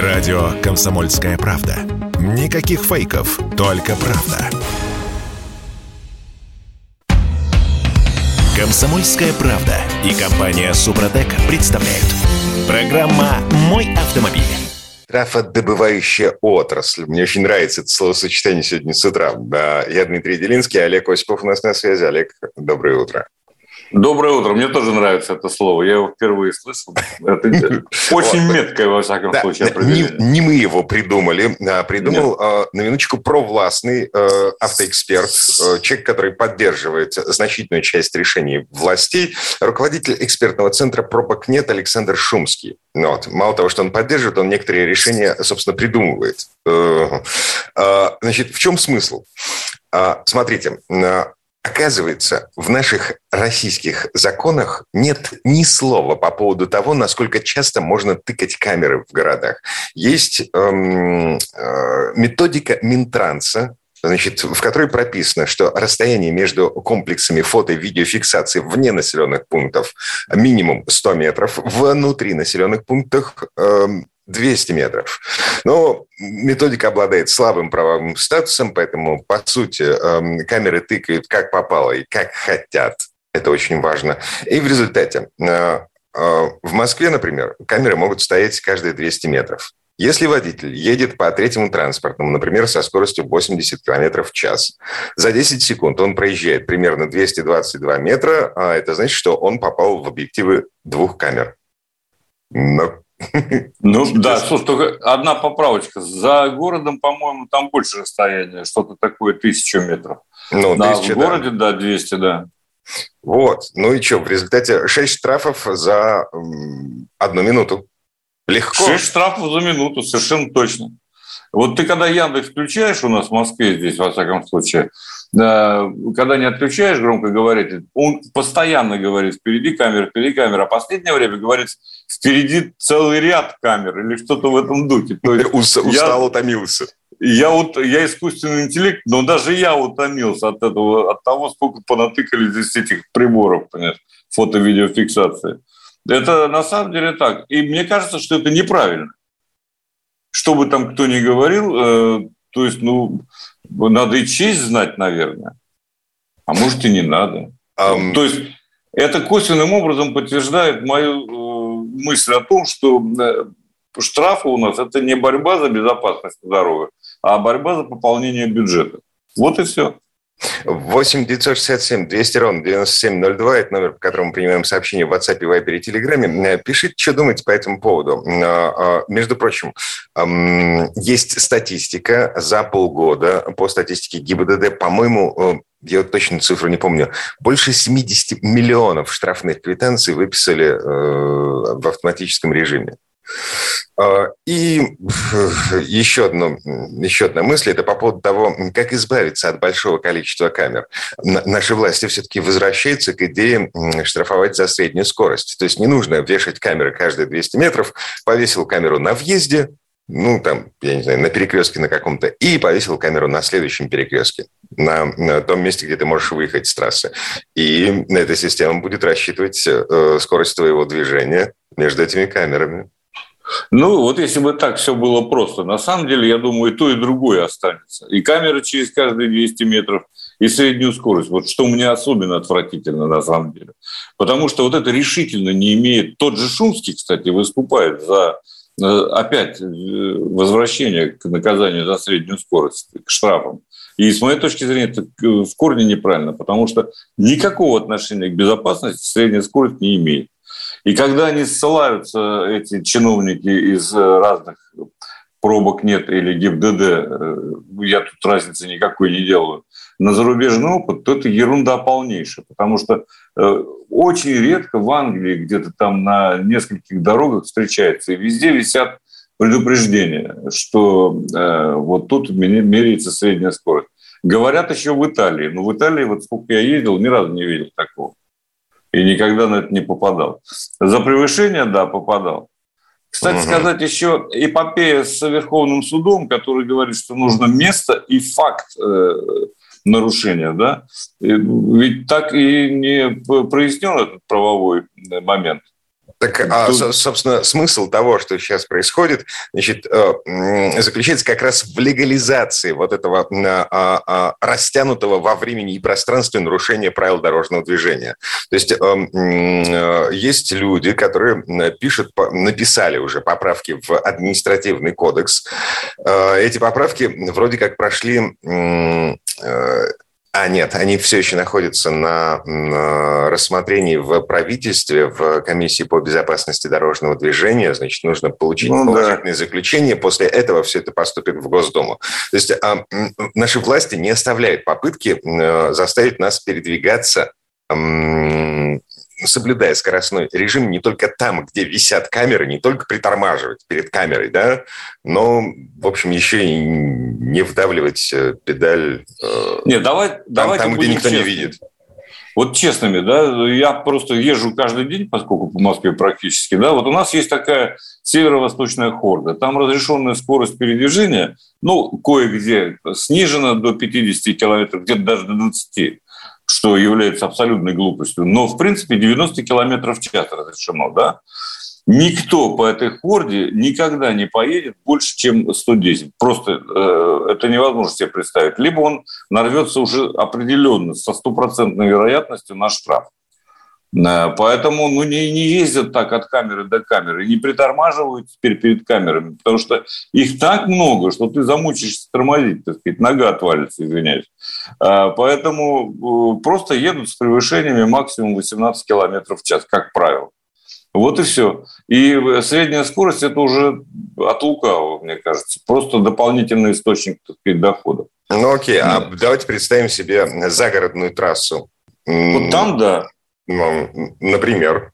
Радио «Комсомольская правда». Никаких фейков, только правда. «Комсомольская правда» и компания «Супротек» представляют. Программа «Мой автомобиль». Трафодобывающая отрасль. Мне очень нравится это словосочетание сегодня с утра. Я Дмитрий Делинский, Олег Осипов у нас на связи. Олег, доброе утро. Доброе утро. Мне тоже нравится это слово. Я его впервые слышал. Это очень меткое, во всяком случае. Не мы его придумали. А придумал, а, на минуточку, провластный э, автоэксперт, э, человек, который поддерживает значительную часть решений властей, руководитель экспертного центра «Пробок нет» Александр Шумский. Ну вот. Мало того, что он поддерживает, он некоторые решения, собственно, придумывает. Э, значит, в чем смысл? Смотрите, Оказывается, в наших российских законах нет ни слова по поводу того, насколько часто можно тыкать камеры в городах. Есть эм, э, методика Минтранса, значит, в которой прописано, что расстояние между комплексами фото- и видеофиксации вне населенных пунктов минимум 100 метров, внутри населенных пунктов эм, 200 метров. Но методика обладает слабым правовым статусом, поэтому, по сути, эм, камеры тыкают как попало и как хотят. Это очень важно. И в результате э, э, в Москве, например, камеры могут стоять каждые 200 метров. Если водитель едет по третьему транспортному, например, со скоростью 80 км в час, за 10 секунд он проезжает примерно 222 метра, а это значит, что он попал в объективы двух камер. Но ну да, слушай, только одна поправочка. За городом, по-моему, там больше расстояние, что-то такое, тысячу метров. Ну, да, тысяча, в городе, да. да, 200, да. Вот. Ну и что, в результате 6 штрафов за одну минуту. Легко. 6 штрафов за минуту, совершенно точно. Вот ты когда Яндекс включаешь у нас в Москве здесь, во всяком случае, когда не отключаешь громко говорить, он постоянно говорит впереди камера, впереди камера, а последнее время говорит впереди целый ряд камер или что-то в этом духе. То есть Устал, я, утомился. Я, вот, я искусственный интеллект, но даже я утомился от этого, от того, сколько понатыкали здесь этих приборов, понимаешь, фото-видеофиксации. Это на самом деле так. И мне кажется, что это неправильно. Что бы там кто ни говорил, э, то есть, ну, надо и честь знать, наверное. А может, и не надо. Um... То есть, это косвенным образом подтверждает мою э, мысль о том, что э, штрафы у нас – это не борьба за безопасность здоровья, а борьба за пополнение бюджета. Вот и все. 8 967 200 ровно 9702, это номер, по которому принимаем сообщения в WhatsApp, Viber и Telegram. Э, пишите, что думаете по этому поводу. А, а, между прочим, есть статистика за полгода по статистике ГИБДД, по-моему, э, я точно цифру не помню, больше 70 миллионов штрафных квитанций выписали э, в автоматическом режиме. А, и еще, одно, еще одна мысль, это по поводу того, как избавиться от большого количества камер. Наши власти все-таки возвращаются к идее штрафовать за среднюю скорость. То есть не нужно вешать камеры каждые 200 метров, повесил камеру на въезде, ну, там, я не знаю, на перекрестке на каком-то, и повесил камеру на следующем перекрестке, на, на том месте, где ты можешь выехать с трассы. И эта система будет рассчитывать э, скорость твоего движения между этими камерами. Ну, вот если бы так все было просто. На самом деле, я думаю, и то, и другое останется. И камера через каждые 200 метров, и среднюю скорость. Вот что мне особенно отвратительно на самом деле. Потому что вот это решительно не имеет... Тот же Шумский, кстати, выступает за э, опять э, возвращение к наказанию за среднюю скорость, к штрафам. И с моей точки зрения это в корне неправильно, потому что никакого отношения к безопасности средняя скорость не имеет. И когда они ссылаются, эти чиновники из э, разных пробок нет или ГИБДД, э, я тут разницы никакой не делаю, на зарубежный опыт, то это ерунда полнейшая, потому что э, очень редко в Англии где-то там на нескольких дорогах встречается, и везде висят предупреждения, что вот тут меряется средняя скорость. Говорят еще в Италии, но в Италии, вот сколько я ездил, ни разу не видел такого и никогда на это не попадал. За превышение, да, попадал. Кстати угу. сказать, еще эпопея с Верховным судом, который говорит, что нужно место и факт э, нарушения, да, ведь так и не прояснен этот правовой момент. Так, а, Тут... собственно, смысл того, что сейчас происходит, значит, э, заключается как раз в легализации вот этого а, а, растянутого во времени и пространстве нарушения правил дорожного движения. То есть эм, э, есть люди, которые пишут, написали уже поправки в административный кодекс. Э, эти поправки вроде как прошли а, нет, они все еще находятся на, на рассмотрении в правительстве, в комиссии по безопасности дорожного движения. Значит, нужно получить ну, положительное да. заключение. После этого все это поступит в Госдуму. То есть а, наши власти не оставляют попытки а, заставить нас передвигаться соблюдая скоростной режим не только там, где висят камеры, не только притормаживать перед камерой, да, но, в общем, еще и не вдавливать э, педаль э, Нет, давай, там, там где никто честны. не видит. Вот честными, да, я просто езжу каждый день, поскольку по Москве практически, да, вот у нас есть такая северо-восточная хорда, там разрешенная скорость передвижения, ну, кое-где снижена до 50 километров, где-то даже до 20 что является абсолютной глупостью, но, в принципе, 90 километров в час разрешено, да? Никто по этой хорде никогда не поедет больше, чем 110. Просто э, это невозможно себе представить. Либо он нарвется уже определенно со стопроцентной вероятностью на штраф. Э, поэтому ну, не, не ездят так от камеры до камеры, не притормаживают теперь перед камерами, потому что их так много, что ты замучишься тормозить, так сказать, нога отвалится, извиняюсь. Э, поэтому э, просто едут с превышениями максимум 18 км в час, как правило. Вот и все. И средняя скорость – это уже от лукавого, мне кажется. Просто дополнительный источник так сказать, дохода. Ну окей, а давайте представим себе загородную трассу. Вот там, да. Ну, например.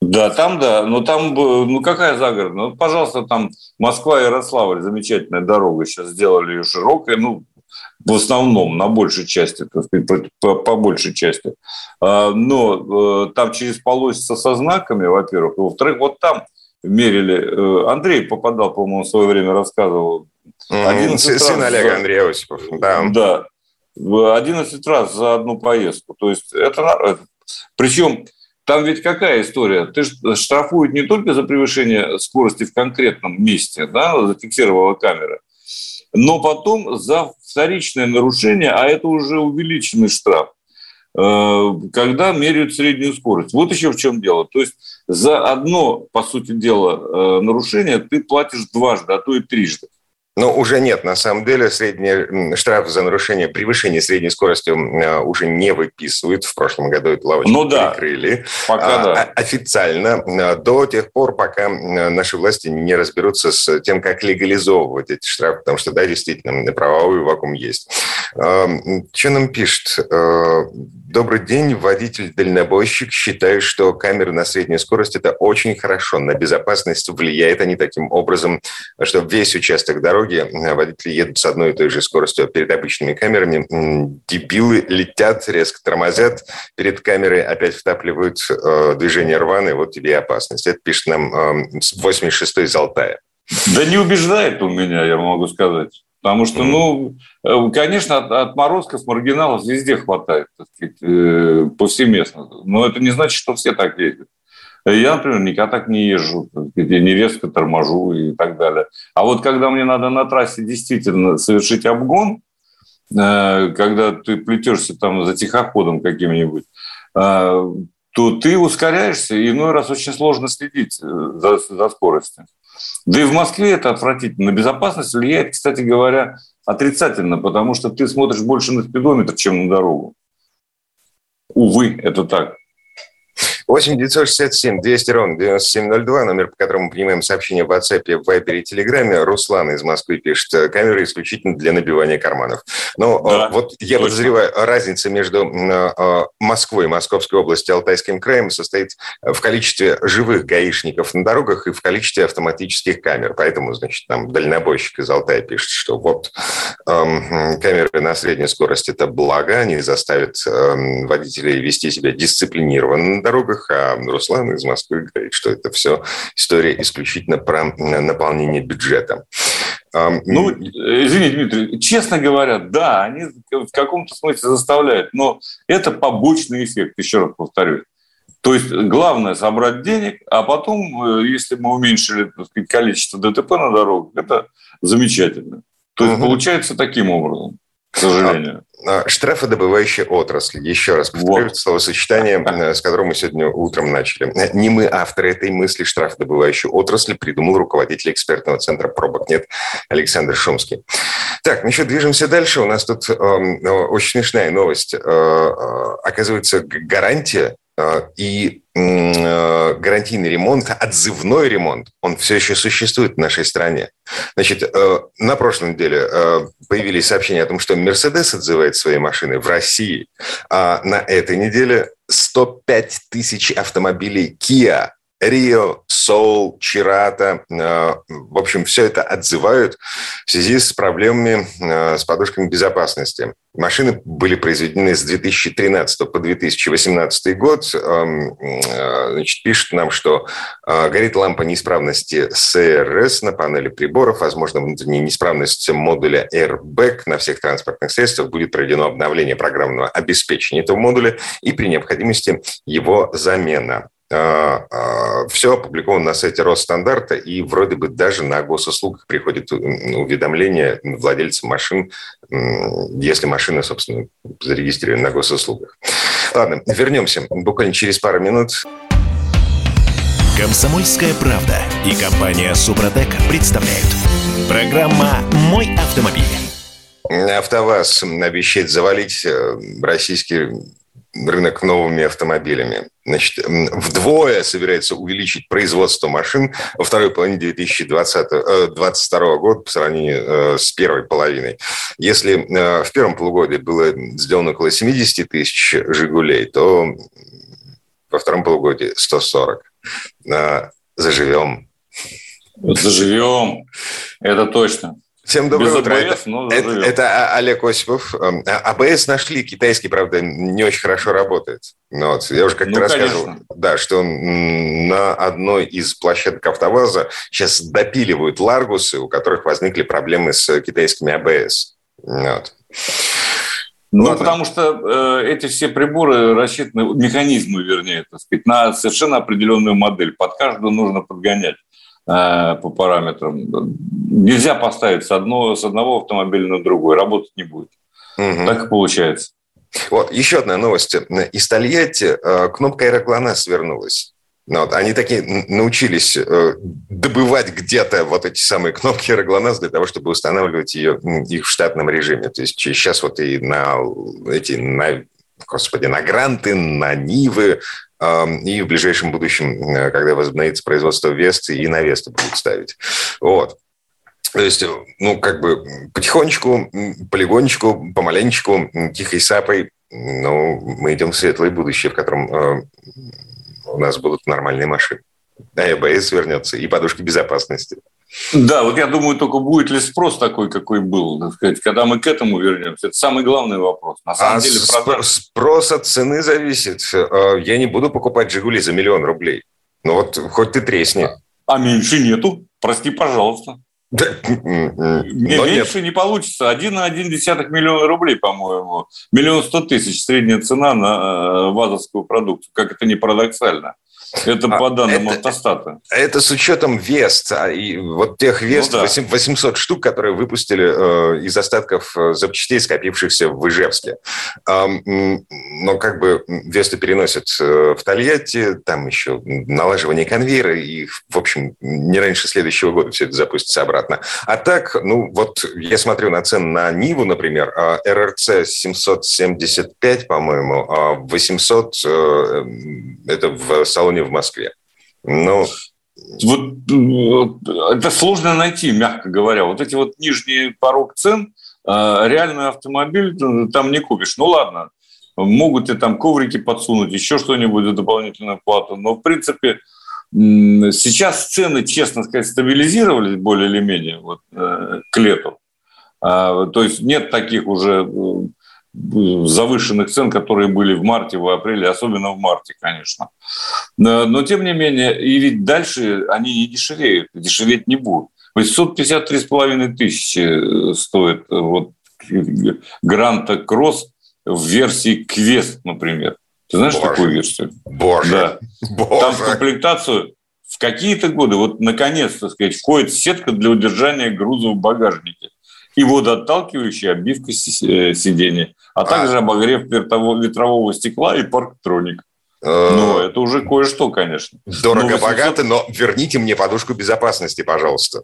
Да, там да. Но там, ну какая загородная? Ну, пожалуйста, там Москва-Ярославль, замечательная дорога. Сейчас сделали ее широкой. Ну, в основном, на большей части, так сказать, по, по большей части. А, но э, там через полосица со знаками, во-первых. Во-вторых, вот там мерили. Э, Андрей попадал, по-моему, в свое время рассказывал. Сын Олега Андрей Осипов, да. Да, 11 раз за одну поездку. То есть это... Причем там ведь какая история? Ты штрафуют не только за превышение скорости в конкретном месте, да, зафиксировала камера, но потом за вторичное нарушение, а это уже увеличенный штраф, э, когда меряют среднюю скорость. Вот еще в чем дело. То есть за одно, по сути дела, э, нарушение ты платишь дважды, а то и трижды. Но уже нет. На самом деле средний штраф за нарушение превышения средней скорости а, уже не выписывают. В прошлом году эту лавочку ну, да. перекрыли. Пока а, да. Официально а, до тех пор, пока наши власти не разберутся с тем, как легализовывать эти штрафы, потому что, да, действительно, правовой вакуум есть. Что нам пишет? Добрый день, водитель-дальнобойщик. Считаю, что камеры на средней скорости – это очень хорошо. На безопасность влияет они таким образом, что весь участок дороги э, водители едут с одной и той же скоростью перед обычными камерами. Дебилы летят, резко тормозят перед камерой, опять втапливают э, движение рваные, вот тебе и опасность. Это пишет нам э, 86-й из Алтая. Да не убеждает у меня, я могу сказать. Потому что, ну, э, конечно, от, отморозков, маргиналов везде хватает, так сказать, э, повсеместно. Но это не значит, что все так ездят. Я, например, никогда так не езжу, я не резко торможу и так далее. А вот когда мне надо на трассе действительно совершить обгон, э, когда ты плетешься там за тихоходом каким-нибудь, то ты ускоряешься, и иной раз очень сложно следить за, за скоростью. Да и в Москве это отвратительно. На безопасность влияет, кстати говоря, отрицательно, потому что ты смотришь больше на спидометр, чем на дорогу. Увы, это так. 8 967 200 ровно 9702, номер, по которому мы принимаем сообщения в WhatsApp, в Viber и Телеграме. Руслан из Москвы пишет, камеры исключительно для набивания карманов. Но ну, да, вот я точно. подозреваю, разница между а, Москвой, Московской областью, Алтайским краем состоит в количестве живых гаишников на дорогах и в количестве автоматических камер. Поэтому, значит, там дальнобойщик из Алтая пишет, что вот эм, камеры на средней скорости – это благо, они заставят эм, водителей вести себя дисциплинированно на дорогах, дорогах, а Руслан из Москвы говорит, что это все история исключительно про наполнение бюджета. Ну, извини, Дмитрий, честно говоря, да, они в каком-то смысле заставляют, но это побочный эффект, еще раз повторюсь. То есть главное собрать денег, а потом, э, если мы уменьшили сказать, количество ДТП на дорогах, это замечательно. То есть угу. получается таким образом, к сожалению. А, штрафодобывающая отрасль. Еще раз повторю вот. словосочетание, э, с которым мы сегодня утром начали. Не мы авторы этой мысли. Штрафодобывающую отрасль придумал руководитель экспертного центра «Пробок нет» Александр Шумский. Так, ну что, движемся дальше. У нас тут э, очень смешная новость. Э, э, оказывается, гарантия э, и Э, гарантийный ремонт, отзывной ремонт, он все еще существует в нашей стране. Значит, э, на прошлой неделе э, появились сообщения о том, что Мерседес отзывает свои машины в России, а на этой неделе 105 тысяч автомобилей Kia Рио, Соул, Чирата, э, в общем, все это отзывают в связи с проблемами э, с подушками безопасности. Машины были произведены с 2013 по 2018 год. Эм, э, значит, пишут нам, что горит лампа неисправности СРС на панели приборов, возможно, внутренняя неисправность модуля Airbag на всех транспортных средствах. Будет проведено обновление программного обеспечения этого модуля и при необходимости его замена. А, а, все опубликовано на сайте Росстандарта, и вроде бы даже на госуслугах приходит уведомление владельцам машин, если машина, собственно, зарегистрирована на госуслугах. Ладно, вернемся буквально через пару минут. Комсомольская правда и компания Супротек представляют. Программа «Мой автомобиль». АвтоВАЗ обещает завалить э, российский рынок новыми автомобилями. Значит, вдвое собирается увеличить производство машин во второй половине 2022 э, года по сравнению э, с первой половиной. Если э, в первом полугодии было сделано около 70 тысяч «Жигулей», то во втором полугодии 140. Заживем. Заживем, это точно. Всем доброе Без утро. АБС, это, это, это Олег Осипов. Эм, а, АБС нашли, китайский, правда, не очень хорошо работает. Ну вот, я уже как-то ну, рассказывал, конечно. да, что на одной из площадок АвтоВАЗа сейчас допиливают ларгусы, у которых возникли проблемы с китайскими АБС. Вот. Ну, Ладно. потому что э, эти все приборы рассчитаны, механизмы, вернее, так сказать, на совершенно определенную модель. Под каждую нужно подгонять. Э, по параметрам. Нельзя поставить с, одного, с одного автомобиля на другой, работать не будет. Угу. Так и получается. Вот, еще одна новость. Из Тольятти э, кнопка аэроглонасс вернулась. Ну вот, они такие научились э, добывать где-то вот эти самые кнопки аэроглонасс для того, чтобы устанавливать ее, их в штатном режиме. То есть сейчас вот и на эти, на, господи, на гранты, на Нивы, и в ближайшем будущем, э, когда возобновится производство Весты, и на Весту будут ставить. Вот. То есть, ну, как бы потихонечку, полигонечку, помаленечку, тихой сапой, ну, мы идем в светлое будущее, в котором э, у нас будут нормальные машины. А АБС вернется, и подушки безопасности. Да, вот я думаю, только будет ли спрос такой, какой был, так сказать, когда мы к этому вернемся. Это самый главный вопрос. На самом а деле, продаж... спрос от цены зависит. Э, я не буду покупать «Жигули» за миллион рублей. Ну вот хоть ты тресни. А меньше нету. Прости, пожалуйста. Да, меньше нет. не получится. Один на один десятых миллиона рублей, по-моему. Миллион сто тысяч средняя цена на э, вазовскую продукцию. Как это не парадоксально. Это а, по данным это, автостата. Это с учетом Вест. А, и вот тех Вест, ну, да. 800 штук, которые выпустили э, из остатков э, запчастей, скопившихся в Ижевске. Э, но как бы Весты переносят э, в Тольятти, там еще налаживание конвейера, и, в общем, не раньше следующего года все это запустится обратно. А так, ну вот я смотрю на цены на Ниву, например, а, РРЦ 775, по-моему, а 800 э, это в салоне в Москве. Ну, вот это сложно найти, мягко говоря. Вот эти вот нижние порог цен, а, реальный автомобиль там не купишь. Ну ладно, могут и там коврики подсунуть, еще что-нибудь за дополнительную плату. Но в принципе сейчас цены, честно сказать, стабилизировались более или менее вот, э, к лету. А, то есть нет таких уже завышенных цен, которые были в марте, в апреле, особенно в марте, конечно. Но, тем не менее, и ведь дальше они не дешевеют, дешеветь не будут. 853,5 тысячи э, стоит э, вот Гранта Кросс в версии Квест, например. Ты знаешь Боже. такую версию? Боже. Да. Боже. Там в комплектацию в какие-то годы, вот наконец, то сказать, входит сетка для удержания груза в багажнике и водоотталкивающая обивка э, сидения, а, а также обогрев ветрового стекла и парктроник. Ну, это уже кое-что, конечно. Дорого-богато, но верните мне подушку безопасности, пожалуйста.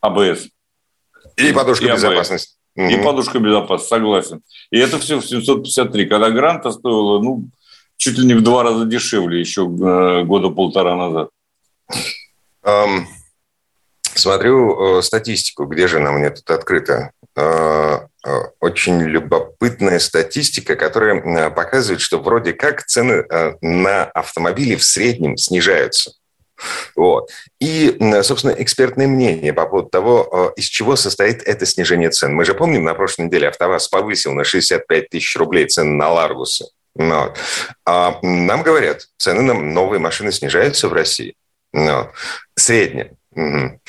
АБС. И подушку и безопасности. И подушка безопасности, согласен. И это все в 753. Когда гранта стоила, ну, чуть ли не в два раза дешевле еще э, года полтора назад. Um, смотрю э, статистику, где же она мне тут открыта. Э, э, очень любопытная статистика, которая показывает, что вроде как цены на автомобили в среднем снижаются. Вот. И, собственно, экспертное мнение по поводу того, из чего состоит это снижение цен. Мы же помним, на прошлой неделе АвтоВАЗ повысил на 65 тысяч рублей цены на Ларгусы. Вот. А нам говорят, цены на новые машины снижаются в России. Ну, средняя. Угу.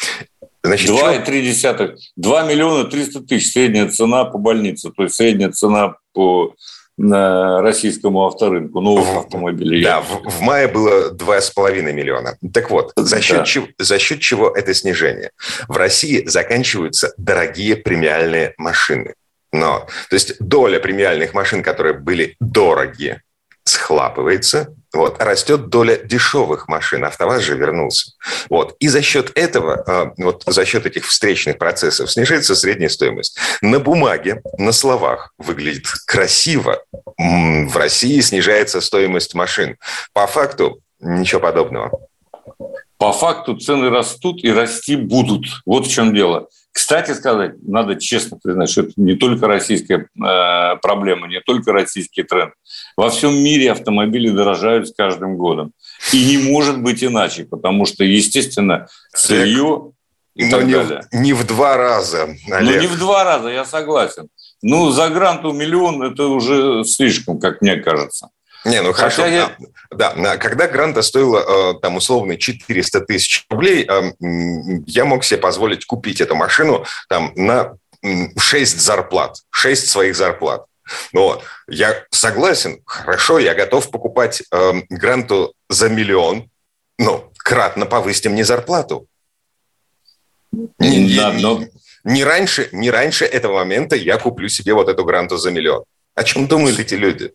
Значит, 2,3. 2 миллиона 300 тысяч средняя цена по больнице, то есть средняя цена по на российскому авторынку новых в, автомобилей. Да, в, в мае было 2,5 миллиона. Так вот, за счет, да. чего, за счет чего это снижение? В России заканчиваются дорогие премиальные машины. Но, то есть доля премиальных машин, которые были дорогие, схлапывается, вот, растет доля дешевых машин. АвтоВАЗ же вернулся. Вот. И за счет этого, а, вот за счет этих встречных процессов снижается средняя стоимость. На бумаге, на словах выглядит красиво. В России снижается стоимость машин. По факту ничего подобного. По факту цены растут и расти будут. Вот в чем дело. Кстати сказать, надо честно признать, что это не только российская э, проблема, не только российский тренд. Во всем мире автомобили дорожают с каждым годом. И не может быть иначе, потому что, естественно, сырье и Но не, далее. Не в два раза, Олег. Ну, не в два раза, я согласен. Ну, за гранту миллион – это уже слишком, как мне кажется. Не, ну хорошо. Я... Да, когда гранта стоила э, там условно 400 тысяч рублей, э, я мог себе позволить купить эту машину там на 6 зарплат, 6 своих зарплат. Вот. Я согласен, хорошо, я готов покупать э, гранту за миллион, но кратно повысьте мне зарплату. Не, да, но... не, раньше, не раньше этого момента я куплю себе вот эту гранту за миллион. О чем думают эти люди?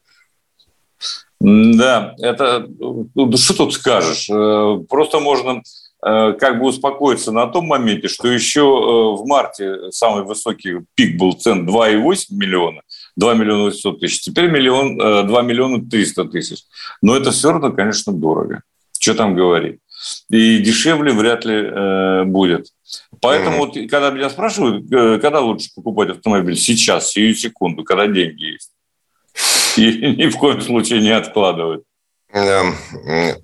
Да, это ну, что тут скажешь? Э, просто можно э, как бы успокоиться на том моменте, что еще э, в марте самый высокий пик был цен 2,8 миллиона, 2 миллиона 800 тысяч, теперь миллион, 2 миллиона 300 тысяч. Но это все равно, конечно, дорого. Что там говорить? И дешевле вряд ли э, будет. Поэтому mm-hmm. вот, когда меня спрашивают, когда лучше покупать автомобиль, сейчас, сию секунду, когда деньги есть ни в коем случае не откладывать. Эм,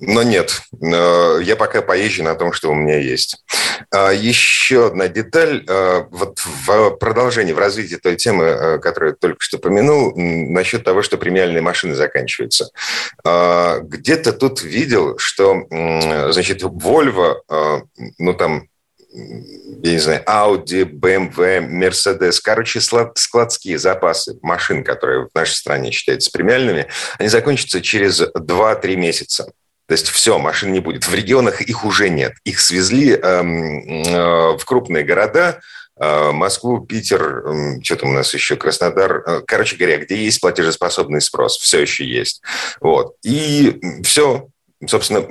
но нет, э, я пока поезжу на том, что у меня есть. А, еще одна деталь, э, вот в продолжении, в развитии той темы, э, которую я только что помянул, насчет того, что премиальные машины заканчиваются. А, где-то тут видел, что, значит, Volvo, ну там я не знаю, Audi, BMW, Mercedes, короче, складские запасы машин, которые в нашей стране считаются премиальными, они закончатся через 2-3 месяца. То есть все, машин не будет. В регионах их уже нет. Их свезли э, э, в крупные города, э, Москву, Питер, э, что там у нас еще, Краснодар. Э, короче говоря, где есть платежеспособный спрос, все еще есть. Вот. И все, собственно,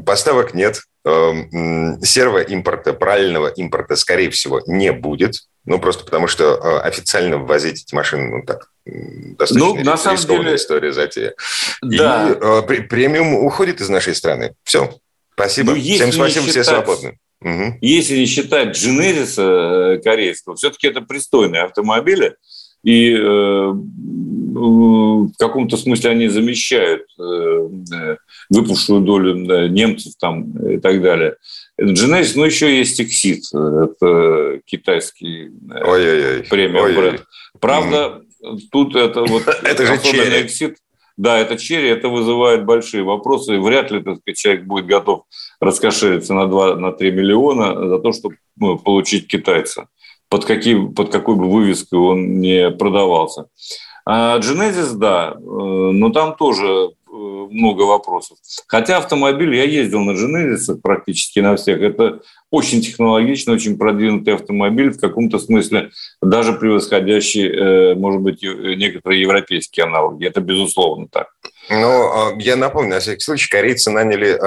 поставок нет, эм, серого импорта, правильного импорта, скорее всего, не будет. Ну, просто потому что э, официально ввозить эти машины, ну, так, достаточно ну, на самом деле... история затея. Да. И э, премиум уходит из нашей страны. Все. Спасибо. Ну, Всем спасибо, считать, все свободны. Угу. Если не считать Genesis э, корейского, все-таки это пристойные автомобили, и э, в каком-то смысле они замещают э, выпавшую долю немцев там и так далее. Genesis, ну, еще есть Exit, это китайский Ой-ой-ой. премиум бренд. Правда, mm. тут это вот... это же черри. Exit, да, это черри, это вызывает большие вопросы. Вряд ли, так сказать, человек будет готов раскошелиться на 2-3 на миллиона за то, чтобы ну, получить китайца, под, каким, под какой бы вывеской он не продавался. А Genesis, да, э, но там тоже много вопросов. Хотя автомобиль, я ездил на Genesis практически на всех, это очень технологичный, очень продвинутый автомобиль, в каком-то смысле даже превосходящий, э, может быть, некоторые европейские аналоги. Это безусловно так. Но я напомню, на всякий случай, корейцы наняли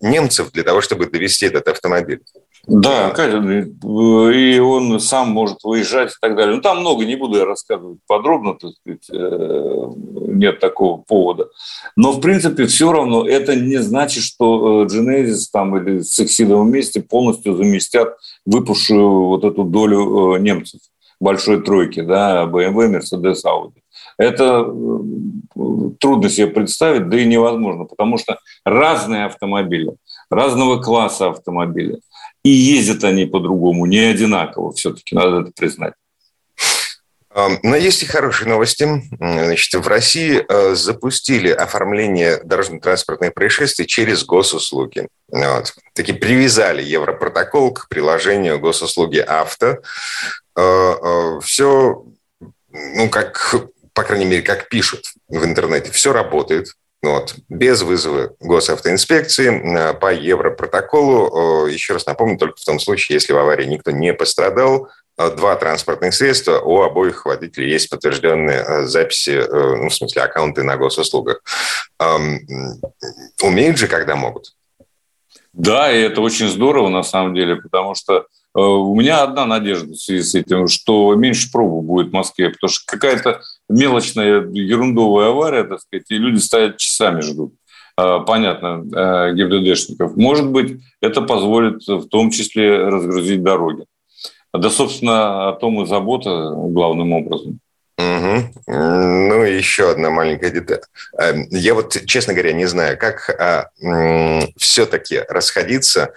немцев для того, чтобы довести этот автомобиль. Да, и он сам может выезжать и так далее. Ну, там много, не буду я рассказывать подробно, так сказать, э, нет такого повода. Но, в принципе, все равно это не значит, что э, Genesis там или Сексида вместе полностью заместят выпавшую вот эту долю э, немцев большой тройки, да, BMW, Mercedes, Audi. Это трудно себе представить, да и невозможно, потому что разные автомобили, разного класса автомобили – и ездят они по-другому, не одинаково все-таки, надо это признать. Но есть и хорошие новости. Значит, в России э, запустили оформление дорожно-транспортных происшествий через госуслуги. Вот. Таки привязали Европротокол к приложению госуслуги авто. Э, э, Все, ну, как, по крайней мере, как пишут в интернете, все работает. Вот. Без вызова госавтоинспекции э, по Европротоколу, еще раз напомню, только в том случае, если в аварии никто не пострадал, э, два транспортных средства, у обоих водителей есть подтвержденные э, записи, ну, в смысле, аккаунты на госуслугах. Умеют же, когда могут. Да, и это очень здорово на самом деле, потому что у меня одна надежда в связи с этим, что меньше пробок будет в Москве, потому что какая-то мелочная ерундовая авария, так сказать, и люди стоят часами ждут. А, понятно, а, ГИБДДшников. Может быть, это позволит в том числе разгрузить дороги. Да, собственно, о том и забота главным образом. Угу. Ну, еще одна маленькая деталь. Эм, я вот, честно говоря, не знаю, как а, все-таки расходиться а,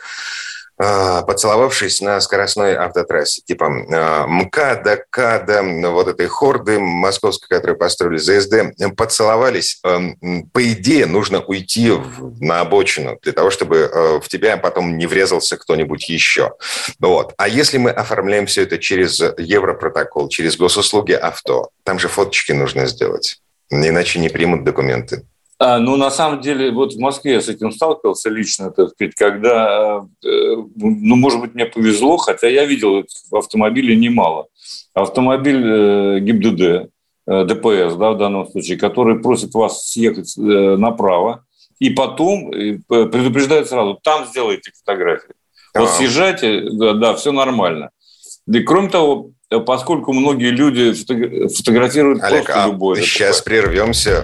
поцеловавшись на скоростной автотрассе, типа а, МКАДа, КАДа, вот этой хорды московской, которую построили ЗСД, поцеловались. Эм, по идее, нужно уйти на обочину для того, чтобы в тебя потом не врезался кто-нибудь еще. Вот. А если мы оформляем все это через Европротокол, через госуслуги авто, там же фоточки нужно сделать, иначе не примут документы. А, ну, на самом деле, вот в Москве я с этим сталкивался лично, так сказать, когда, э, ну, может быть, мне повезло, хотя я видел автомобилей немало. Автомобиль э, ГИБДД, э, ДПС, да, в данном случае, который просит вас съехать направо, и потом предупреждает сразу, там сделайте фотографии. Вот съезжайте, да, да, все нормально. И кроме того, поскольку многие люди фотографируют Олег, просто а любое. Сейчас прервемся.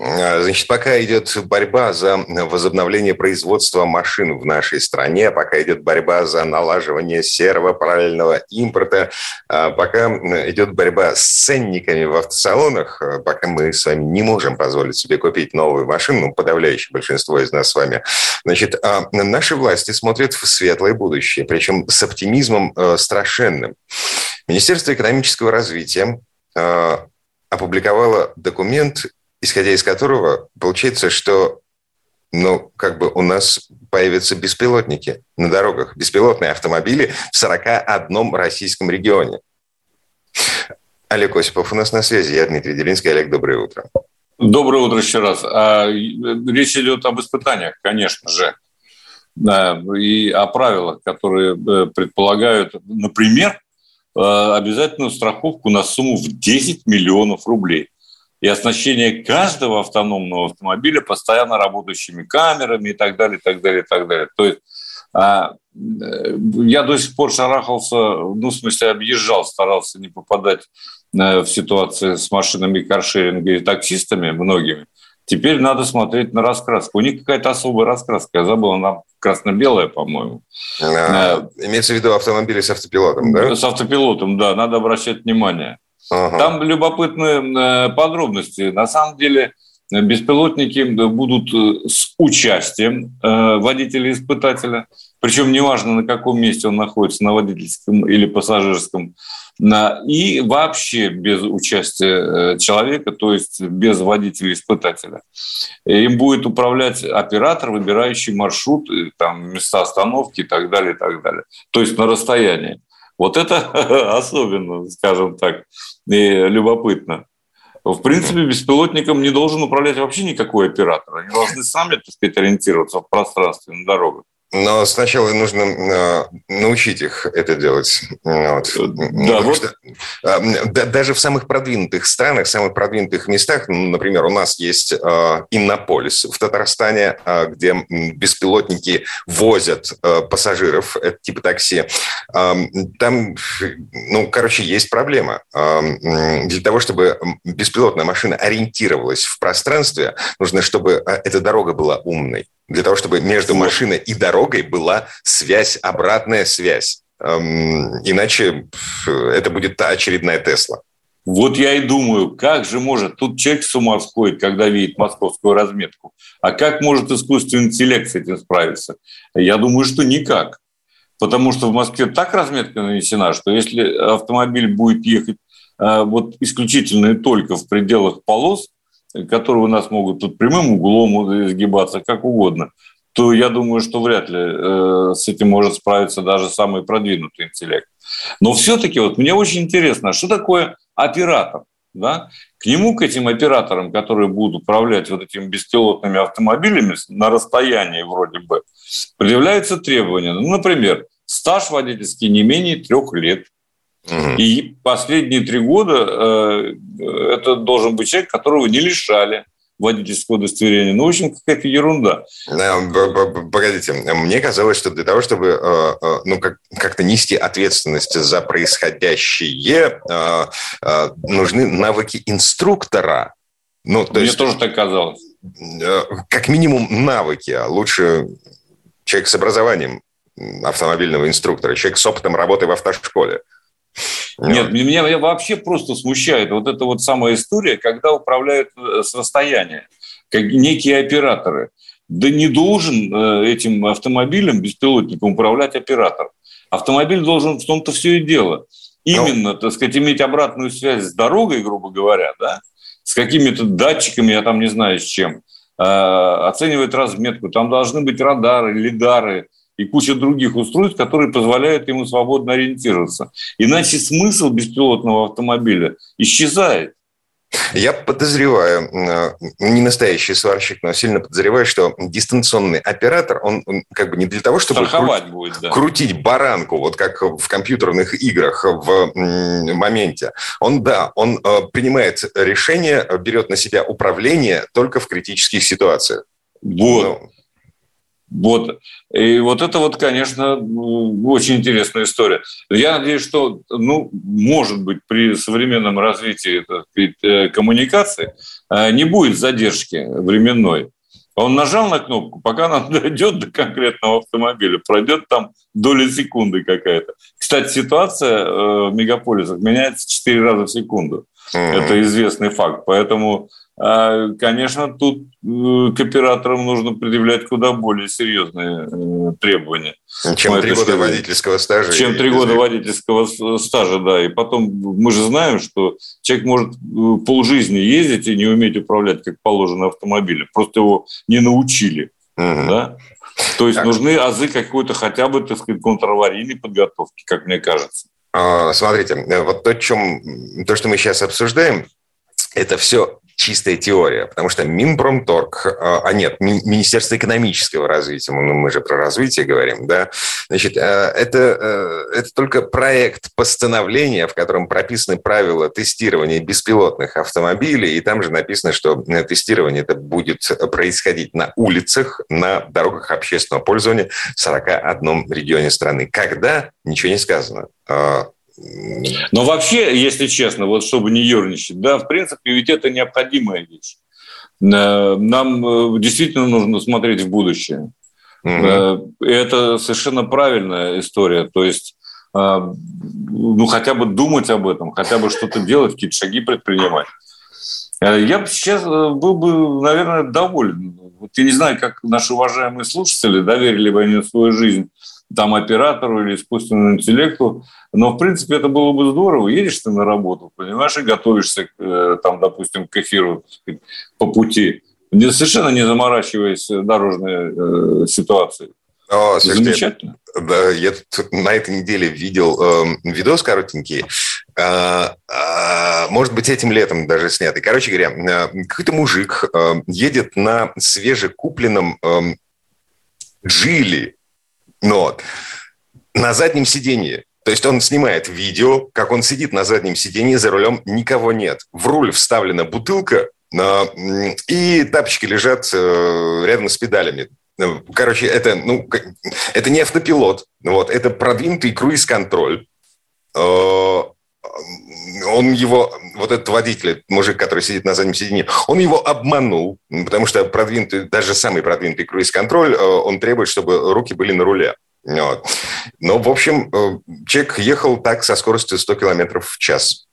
А, значит, пока идет борьба за возобновление производства машин в нашей стране, пока идет борьба за налаживание серво-параллельного импорта, а, пока идет борьба с ценниками в автосалонах, а, пока мы с вами не можем позволить себе купить новую машину, ну, подавляющее большинство из нас с вами, значит, наши власти смотрят в светлое будущее, причем с оптимизмом страшенным. Министерство экономического развития опубликовало документ, исходя из которого получается, что ну, как бы у нас появятся беспилотники на дорогах, беспилотные автомобили в 41 российском регионе. Олег Осипов у нас на связи. Я Дмитрий Делинский. Олег, доброе утро. Доброе утро еще раз. А, речь идет об испытаниях, конечно же, и о правилах, которые э, предполагают, например, э, обязательную страховку на сумму в 10 миллионов рублей и оснащение каждого автономного автомобиля постоянно работающими камерами и так далее, и так далее, и так далее. То есть а, э, я до сих пор шарахался, ну, в смысле, объезжал, старался не попадать э, в ситуации с машинами каршеринга и таксистами многими. Теперь надо смотреть на раскраску. У них какая-то особая раскраска. Я забыл, она красно-белая, по-моему. А, имеется в виду автомобили с автопилотом, да? С автопилотом, да. Надо обращать внимание. Ага. Там любопытные э, подробности. На самом деле беспилотники будут э, с участием э, водителя-испытателя, причем неважно, на каком месте он находится, на водительском или пассажирском, и вообще без участия человека, то есть без водителя-испытателя. Им будет управлять оператор, выбирающий маршрут, там, места остановки и так далее, и так далее. То есть на расстоянии. Вот это особенно, скажем так, любопытно. В принципе, беспилотником не должен управлять вообще никакой оператор. Они должны сами, так сказать, ориентироваться в пространстве на дорогах. Но сначала нужно э, научить их это делать. Вот. Да, вот. Что, э, да, даже в самых продвинутых странах, в самых продвинутых местах, ну, например, у нас есть э, Иннополис в Татарстане, э, где беспилотники возят э, пассажиров, это типа такси. Э, там, ну, короче, есть проблема. Э, для того, чтобы беспилотная машина ориентировалась в пространстве, нужно, чтобы э, эта дорога была умной для того, чтобы между машиной и дорогой была связь, обратная связь. Эм, иначе это будет та очередная Тесла. Вот я и думаю, как же может, тут человек с ума сходит, когда видит московскую разметку, а как может искусственный интеллект с этим справиться? Я думаю, что никак. Потому что в Москве так разметка нанесена, что если автомобиль будет ехать э, вот исключительно и только в пределах полос, которые у нас могут тут прямым углом изгибаться, как угодно, то я думаю, что вряд ли э, с этим может справиться даже самый продвинутый интеллект. Но все-таки вот мне очень интересно, что такое оператор? Да? К нему, к этим операторам, которые будут управлять вот этими беспилотными автомобилями на расстоянии вроде бы, предъявляются требования. Ну, например, стаж водительский не менее трех лет – и последние три года э, это должен быть человек, которого не лишали водительского удостоверения. Ну, в общем, какая-то ерунда. Погодите, мне казалось, что для того, чтобы э, э, ну, как- как-то нести ответственность за происходящее, нужны навыки инструктора. Ну, то Мне есть, тоже так казалось. Как минимум навыки, а лучше человек с образованием автомобильного инструктора, человек с опытом работы в автошколе. Нет, меня, меня вообще просто смущает вот эта вот самая история, когда управляют э, с расстояния, как некие операторы. Да не должен э, этим автомобилем, беспилотником управлять оператор. Автомобиль должен в том-то все и дело. Именно, Но... так сказать, иметь обратную связь с дорогой, грубо говоря, да, с какими-то датчиками, я там не знаю с чем, э, оценивать разметку. Там должны быть радары, лидары, и куча других устройств, которые позволяют ему свободно ориентироваться. Иначе смысл беспилотного автомобиля исчезает. Я подозреваю, э, не настоящий сварщик, но сильно подозреваю, что дистанционный оператор, он, он как бы не для того, чтобы кру- будет, да. крутить баранку, вот как в компьютерных играх в моменте. Он, да, он э, принимает решение, берет на себя управление только в критических ситуациях. Вот. Ну, вот. И вот это вот, конечно, очень интересная история. Я надеюсь, что, ну, может быть, при современном развитии э, коммуникации э, не будет задержки временной. Он нажал на кнопку, пока она дойдет до конкретного автомобиля, пройдет там доля секунды какая-то. Кстати, ситуация э, в мегаполисах меняется 4 раза в секунду. Mm-hmm. Это известный факт. Поэтому а, конечно, тут э, к операторам нужно предъявлять куда более серьезные э, требования. Чем три года водительского стажа. Чем три года водительского стажа, да. И потом мы же знаем, что человек может э, полжизни ездить и не уметь управлять, как положено, автомобилем. Просто его не научили. Угу. Да? То есть так. нужны азы какой-то хотя бы, так сказать, контраварийной подготовки, как мне кажется. А, смотрите, вот то, чем, то, что мы сейчас обсуждаем, это все чистая теория, потому что Минпромторг, а, а нет, Министерство экономического развития, мы, мы же про развитие говорим, да, значит, э, это, э, это только проект постановления, в котором прописаны правила тестирования беспилотных автомобилей, и там же написано, что э, тестирование это будет происходить на улицах, на дорогах общественного пользования в 41 регионе страны. Когда? Ничего не сказано а, но вообще, если честно, вот чтобы не ерничать, да, в принципе, ведь это необходимая вещь. Э, нам э, действительно нужно смотреть в будущее. Угу. Это совершенно правильная история. То есть, ну, хотя бы думать об этом, хотя бы что-то делать, какие-то шаги предпринимать. Я бы сейчас был бы, наверное, доволен. Вот я не знаю, как наши уважаемые слушатели, доверили бы они свою жизнь там оператору или искусственному интеллекту. Но, в принципе, это было бы здорово. Едешь ты на работу, понимаешь, и готовишься, э, там, допустим, к эфиру сказать, по пути, совершенно не заморачиваясь дорожной э, ситуацией. О, Замечательно. да, я тут на этой неделе видел э, видос коротенький, э, э, может быть, этим летом даже снятый. Короче говоря, э, какой-то мужик э, едет на свежекупленном э, Джили, но на заднем сиденье. То есть он снимает видео, как он сидит на заднем сиденье, за рулем никого нет. В руль вставлена бутылка, и тапочки лежат э, рядом с педалями. Ну, короче, это, ну, это не автопилот, вот, это продвинутый круиз-контроль. Э, он его, вот этот водитель, мужик, который сидит на заднем сиденье, он его обманул, потому что продвинутый, даже самый продвинутый круиз-контроль, э, он требует, чтобы руки были на руле. Вот. Но, в общем, человек ехал так со скоростью 100 километров в час.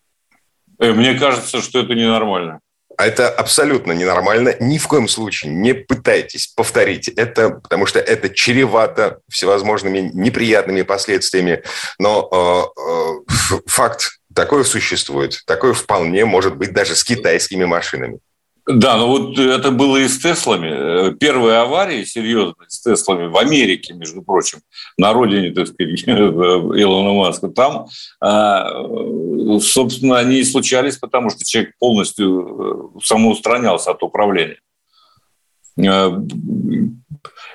Мне кажется, что это ненормально. А это абсолютно ненормально. Ни в коем случае не пытайтесь повторить это, потому что это чревато всевозможными неприятными последствиями. Но э, э, факт такое существует. Такое вполне может быть даже с китайскими машинами. Да, ну вот это было и с Теслами. Первые аварии серьезные с Теслами в Америке, между прочим, на родине, так сказать, Илона Маска, там, а, собственно, они и случались, потому что человек полностью э, самоустранялся от управления. Э,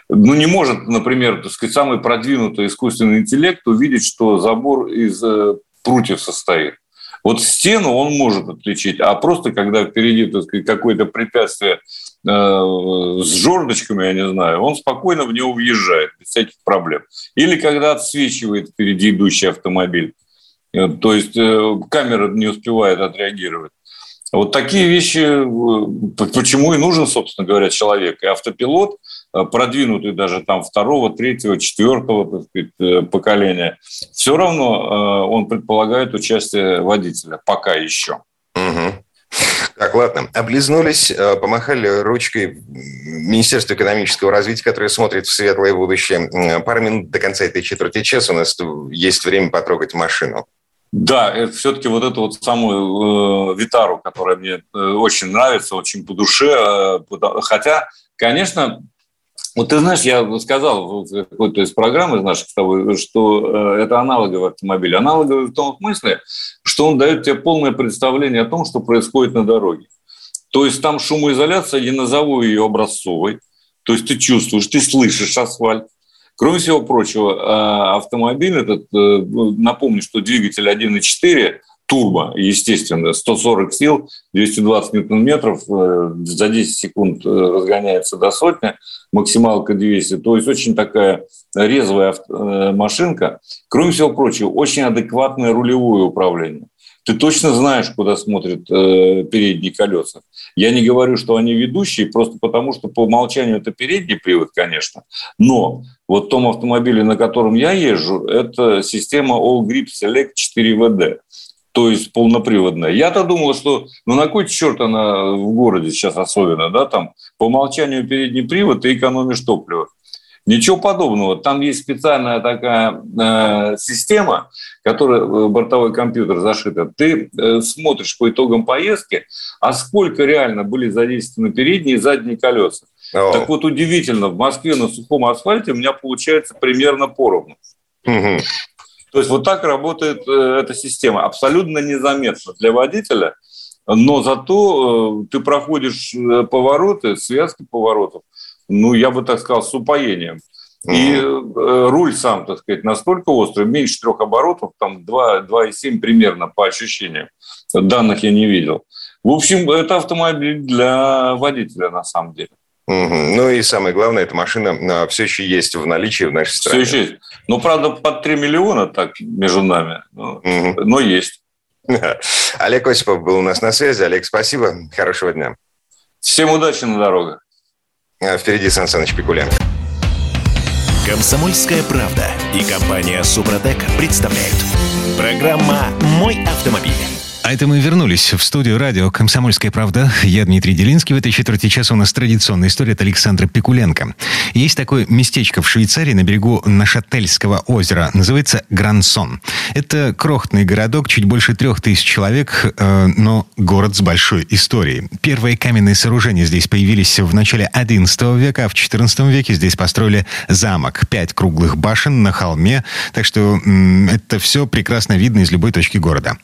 ну, не может, например, так сказать, самый продвинутый искусственный интеллект увидеть, что забор из э, прутьев состоит. Вот стену он может отличить, а просто когда впереди какое-то препятствие э, с жердочками, я не знаю, он спокойно в него въезжает без всяких проблем. Или когда отсвечивает впереди идущий автомобиль. Э, то есть э, камера не успевает отреагировать. Вот такие вещи, почему и нужен, собственно говоря, человек. И автопилот – продвинутый даже там второго, третьего, четвертого так сказать, э, поколения, все равно э, он предполагает участие водителя, пока еще. Угу. Так, ладно. Облизнулись, помахали ручкой Министерства экономического развития, которое смотрит в светлое будущее. Пару минут до конца этой четверти часа у нас есть время потрогать машину. Да, это все-таки вот эту вот самую э, Витару, которая мне э, очень нравится, очень по душе. Э, хотя, конечно, вот ты знаешь, я сказал в какой-то из программ из наших с тобой, что э, это аналоговый автомобиль. Аналоговый в том смысле, что он дает тебе полное представление о том, что происходит на дороге. То есть там шумоизоляция, я назову ее образцовой. То есть ты чувствуешь, ты слышишь асфальт. Кроме всего прочего, э, автомобиль этот, э, ну, напомню, что двигатель 1.4 турбо, естественно, 140 сил, 220 ньютон-метров, э, за 10 секунд э, разгоняется до сотни, максималка 200. То есть очень такая резвая э, машинка. Кроме всего прочего, очень адекватное рулевое управление. Ты точно знаешь, куда смотрят передние колеса. Я не говорю, что они ведущие, просто потому что по умолчанию это передний привод, конечно. Но вот в том автомобиле, на котором я езжу, это система All Grip Select 4WD то есть полноприводная. Я-то думал, что ну на кой черт она в городе сейчас особенно, да, там по умолчанию передний привод, ты экономишь топливо. Ничего подобного. Там есть специальная такая э, система, которая э, бортовой компьютер зашита. Ты э, смотришь по итогам поездки, а сколько реально были задействованы передние и задние колеса. О. Так вот удивительно, в Москве на сухом асфальте у меня получается примерно поровну. Угу. То есть вот так работает э, эта система. Абсолютно незаметно для водителя, но зато э, ты проходишь э, повороты, связки поворотов, ну, я бы так сказал, с упоением. И руль сам, так сказать, настолько острый, меньше трех оборотов, там 2,7 примерно по ощущениям. Данных я не видел. В общем, это автомобиль для водителя на самом деле. Угу. Ну и самое главное, эта машина а, все еще есть в наличии в нашей стране. Все еще есть. Ну, правда, под 3 миллиона так между нами, но, угу. но есть. Олег Осипов был у нас на связи. Олег, спасибо. Хорошего дня. Всем удачи на дорогах. А впереди Сан Саныч Пикуленко. Комсомольская правда и компания Супротек представляют. Программа «Мой автомобиль». А это мы вернулись в студию радио «Комсомольская правда». Я Дмитрий Делинский. В этой четверти часа у нас традиционная история от Александра Пикуленко. Есть такое местечко в Швейцарии на берегу Нашательского озера. Называется Грансон. Это крохотный городок, чуть больше трех тысяч человек, э, но город с большой историей. Первые каменные сооружения здесь появились в начале XI века, а в XIV веке здесь построили замок. Пять круглых башен на холме. Так что это все прекрасно видно из любой точки города.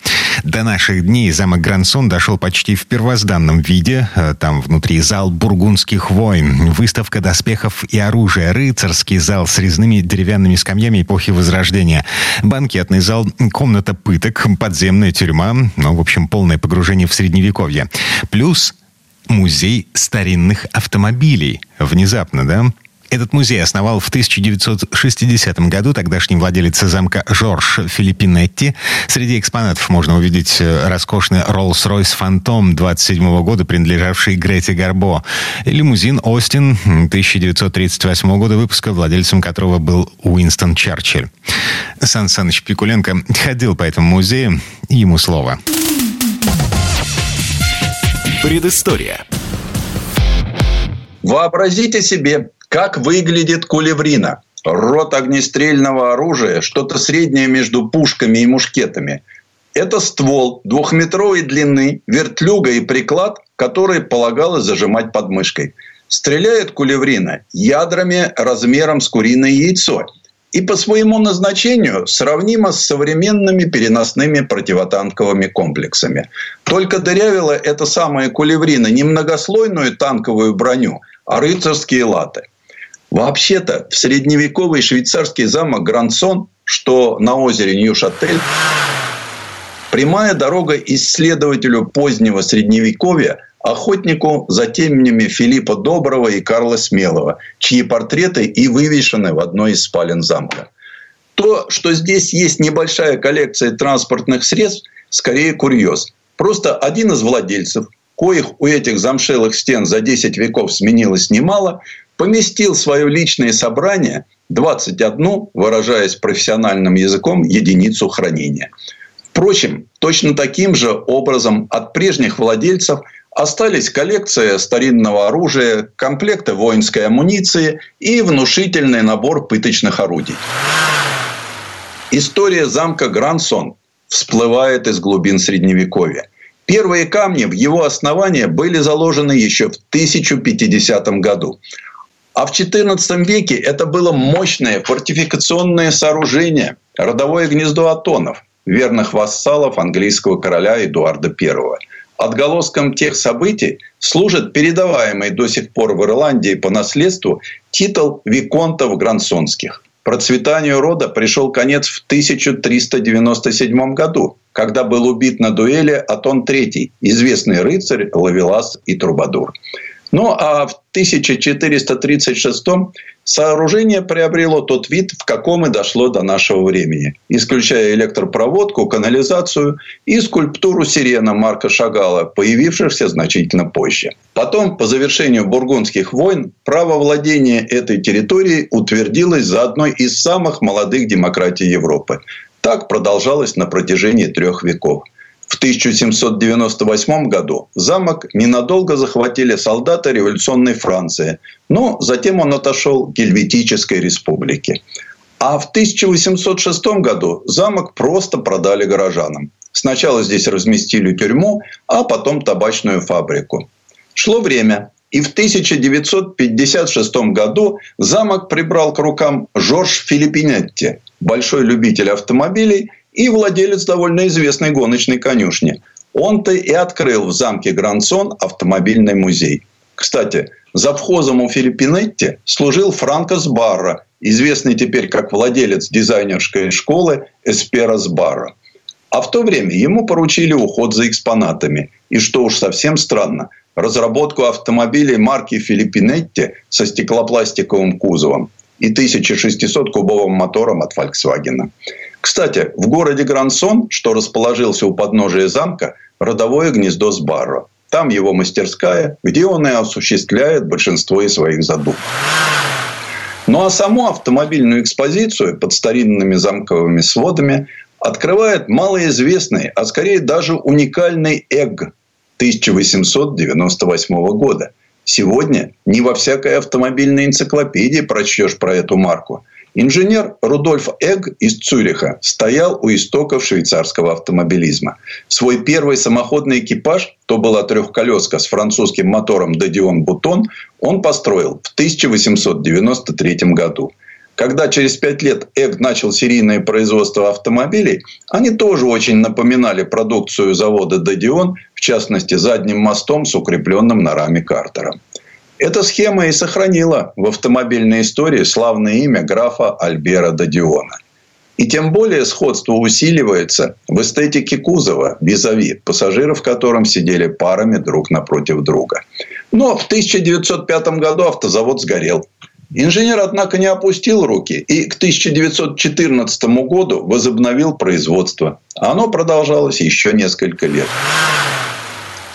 До наших дней замок Грансон дошел почти в первозданном виде. Э, там внутри зал бургундских войн, выставка доспехов и оружия, рыцарский зал с резными деревянными скамьями эпохи Возрождения, банкетный зал, комната пыток, подземная тюрьма, ну, в общем, полное погружение в Средневековье. Плюс музей старинных автомобилей. Внезапно, да? Этот музей основал в 1960 году тогдашний владелец замка Жорж Филиппинетти. Среди экспонатов можно увидеть э, роскошный Rolls-Royce Phantom 27 года, принадлежавший Грете Гарбо. Лимузин Остин 1938 года выпуска, владельцем которого был Уинстон Черчилль. Сан Саныч Пикуленко ходил по этому музею, ему слово. Предыстория. Вообразите себе, как выглядит кулеврина? Рот огнестрельного оружия, что-то среднее между пушками и мушкетами. Это ствол двухметровой длины, вертлюга и приклад, который полагалось зажимать под мышкой. Стреляет кулеврина ядрами размером с куриное яйцо. И по своему назначению сравнимо с современными переносными противотанковыми комплексами. Только дырявила эта самая кулеврина не многослойную танковую броню, а рыцарские латы – Вообще-то в средневековый швейцарский замок Грансон, что на озере Нью-Шатель, прямая дорога исследователю позднего средневековья, охотнику за теменями Филиппа Доброго и Карла Смелого, чьи портреты и вывешены в одной из спален замка. То, что здесь есть небольшая коллекция транспортных средств, скорее курьез. Просто один из владельцев, коих у этих замшелых стен за 10 веков сменилось немало, поместил свое личное собрание 21, выражаясь профессиональным языком, единицу хранения. Впрочем, точно таким же образом от прежних владельцев остались коллекция старинного оружия, комплекты воинской амуниции и внушительный набор пыточных орудий. История замка Грансон всплывает из глубин Средневековья. Первые камни в его основании были заложены еще в 1050 году. А в XIV веке это было мощное фортификационное сооружение, родовое гнездо Атонов, верных вассалов английского короля Эдуарда I. Отголоском тех событий служит передаваемый до сих пор в Ирландии по наследству титул Виконтов Грансонских. Процветанию рода пришел конец в 1397 году, когда был убит на дуэли Атон III, известный рыцарь, лавелас и трубадур. Ну а в 1436 сооружение приобрело тот вид, в каком и дошло до нашего времени, исключая электропроводку, канализацию и скульптуру сирена Марка Шагала, появившихся значительно позже. Потом, по завершению бургундских войн, право владения этой территорией утвердилось за одной из самых молодых демократий Европы. Так продолжалось на протяжении трех веков – в 1798 году замок ненадолго захватили солдаты революционной Франции, но затем он отошел к Гельветической республике. А в 1806 году замок просто продали горожанам. Сначала здесь разместили тюрьму, а потом табачную фабрику. Шло время, и в 1956 году замок прибрал к рукам Жорж Филиппинетти, большой любитель автомобилей и владелец довольно известной гоночной конюшни. Он-то и открыл в замке Грансон автомобильный музей. Кстати, завхозом у Филиппинетти служил Франко Сбарра, известный теперь как владелец дизайнерской школы Эспера Сбарра. А в то время ему поручили уход за экспонатами. И что уж совсем странно, разработку автомобилей марки Филиппинетти со стеклопластиковым кузовом и 1600-кубовым мотором от Volkswagen. Кстати, в городе Грансон, что расположился у подножия замка, родовое гнездо Сбарро. Там его мастерская, где он и осуществляет большинство из своих задумков. Ну а саму автомобильную экспозицию под старинными замковыми сводами открывает малоизвестный, а скорее даже уникальный ЭГ 1898 года. Сегодня не во всякой автомобильной энциклопедии прочтешь про эту марку – Инженер Рудольф Эгг из Цюриха стоял у истоков швейцарского автомобилизма. Свой первый самоходный экипаж, то была трехколеска с французским мотором Дадион Бутон, он построил в 1893 году. Когда через пять лет Эгг начал серийное производство автомобилей, они тоже очень напоминали продукцию завода Дадион, в частности задним мостом с укрепленным на раме картером. Эта схема и сохранила в автомобильной истории славное имя графа Альбера Дадиона. И тем более сходство усиливается в эстетике кузова визави, пассажиров в котором сидели парами друг напротив друга. Но в 1905 году автозавод сгорел. Инженер, однако, не опустил руки и к 1914 году возобновил производство. Оно продолжалось еще несколько лет.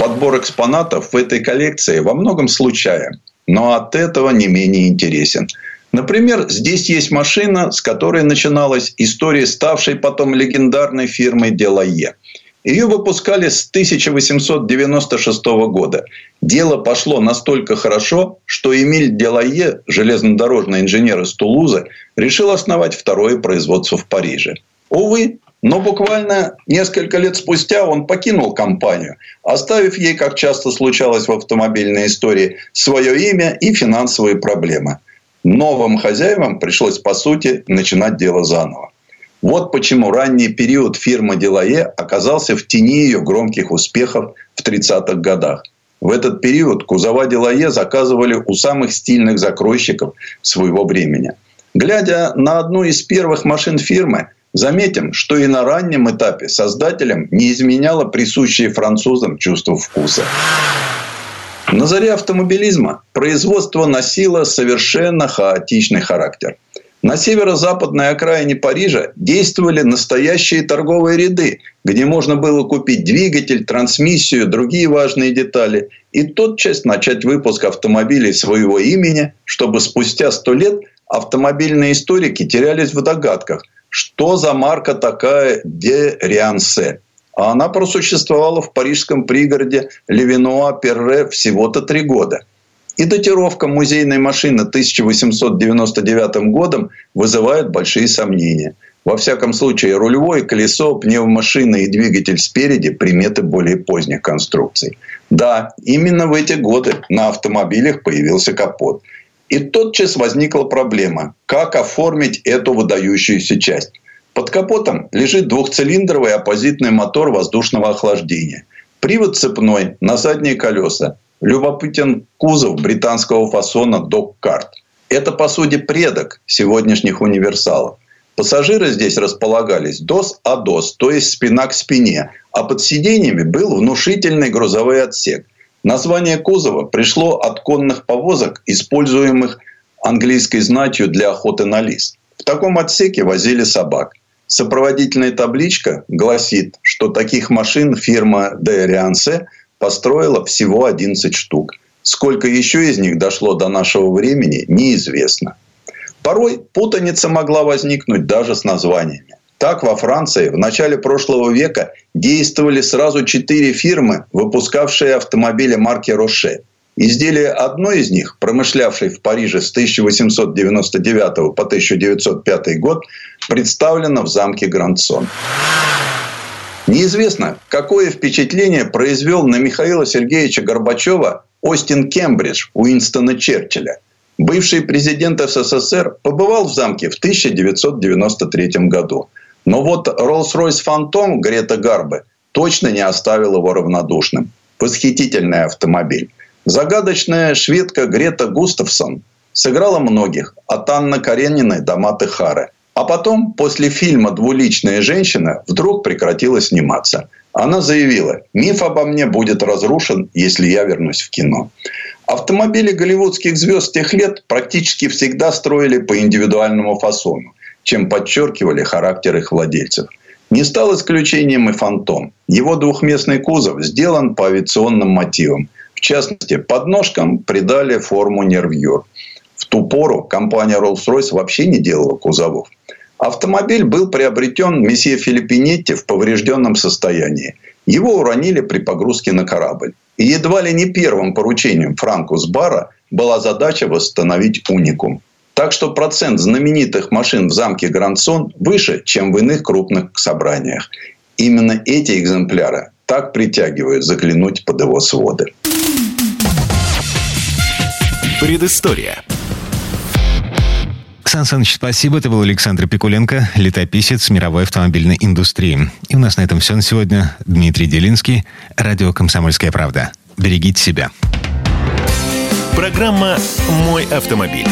Подбор экспонатов в этой коллекции во многом случайен, но от этого не менее интересен. Например, здесь есть машина, с которой начиналась история ставшей потом легендарной фирмой Делае. Ее выпускали с 1896 года. Дело пошло настолько хорошо, что Эмиль Делае, железнодорожный инженер из Тулузы, решил основать второе производство в Париже. Увы, но буквально несколько лет спустя он покинул компанию, оставив ей, как часто случалось в автомобильной истории, свое имя и финансовые проблемы. Новым хозяевам пришлось, по сути, начинать дело заново. Вот почему ранний период фирмы Делае оказался в тени ее громких успехов в 30-х годах. В этот период кузова Делае заказывали у самых стильных закройщиков своего времени. Глядя на одну из первых машин фирмы – Заметим, что и на раннем этапе создателям не изменяло присущее французам чувство вкуса. На заре автомобилизма производство носило совершенно хаотичный характер. На северо-западной окраине Парижа действовали настоящие торговые ряды, где можно было купить двигатель, трансмиссию, другие важные детали и тотчас начать выпуск автомобилей своего имени, чтобы спустя сто лет автомобильные историки терялись в догадках – что за марка такая де Риансе. А она просуществовала в парижском пригороде Левинуа-Перре всего-то три года. И датировка музейной машины 1899 годом вызывает большие сомнения. Во всяком случае, рулевое колесо, пневмошина и двигатель спереди – приметы более поздних конструкций. Да, именно в эти годы на автомобилях появился капот – и тотчас возникла проблема, как оформить эту выдающуюся часть. Под капотом лежит двухцилиндровый оппозитный мотор воздушного охлаждения. Привод цепной на задние колеса. Любопытен кузов британского фасона Док-карт. Это, по сути, предок сегодняшних универсалов. Пассажиры здесь располагались дос-а-дос, то есть спина к спине, а под сиденьями был внушительный грузовой отсек. Название кузова пришло от конных повозок, используемых английской знатью для охоты на лис. В таком отсеке возили собак. Сопроводительная табличка гласит, что таких машин фирма Де Риансе построила всего 11 штук. Сколько еще из них дошло до нашего времени, неизвестно. Порой путаница могла возникнуть даже с названиями. Так во Франции в начале прошлого века действовали сразу четыре фирмы, выпускавшие автомобили марки «Роше». Изделие одной из них, промышлявшей в Париже с 1899 по 1905 год, представлено в замке Грандсон. Неизвестно, какое впечатление произвел на Михаила Сергеевича Горбачева Остин Кембридж Уинстона Черчилля. Бывший президент СССР побывал в замке в 1993 году – но вот Rolls-Royce Phantom Грета Гарбы точно не оставил его равнодушным. Восхитительный автомобиль. Загадочная шведка Грета Густавсон сыграла многих, от Анны Карениной до Маты Хары. А потом, после фильма «Двуличная женщина», вдруг прекратила сниматься. Она заявила, миф обо мне будет разрушен, если я вернусь в кино. Автомобили голливудских звезд тех лет практически всегда строили по индивидуальному фасону чем подчеркивали характер их владельцев. Не стал исключением и «Фантом». Его двухместный кузов сделан по авиационным мотивам. В частности, подножкам придали форму нервьюр. В ту пору компания Rolls-Royce вообще не делала кузовов. Автомобиль был приобретен месье Филиппинетти в поврежденном состоянии. Его уронили при погрузке на корабль. И едва ли не первым поручением Франкус Бара была задача восстановить уникум. Так что процент знаменитых машин в замке Грандсон выше, чем в иных крупных собраниях. Именно эти экземпляры так притягивают заглянуть под его своды. Предыстория. Сан Саныч, спасибо. Это был Александр Пикуленко, летописец мировой автомобильной индустрии. И у нас на этом все на сегодня. Дмитрий Делинский, радио «Комсомольская правда». Берегите себя. Программа «Мой автомобиль».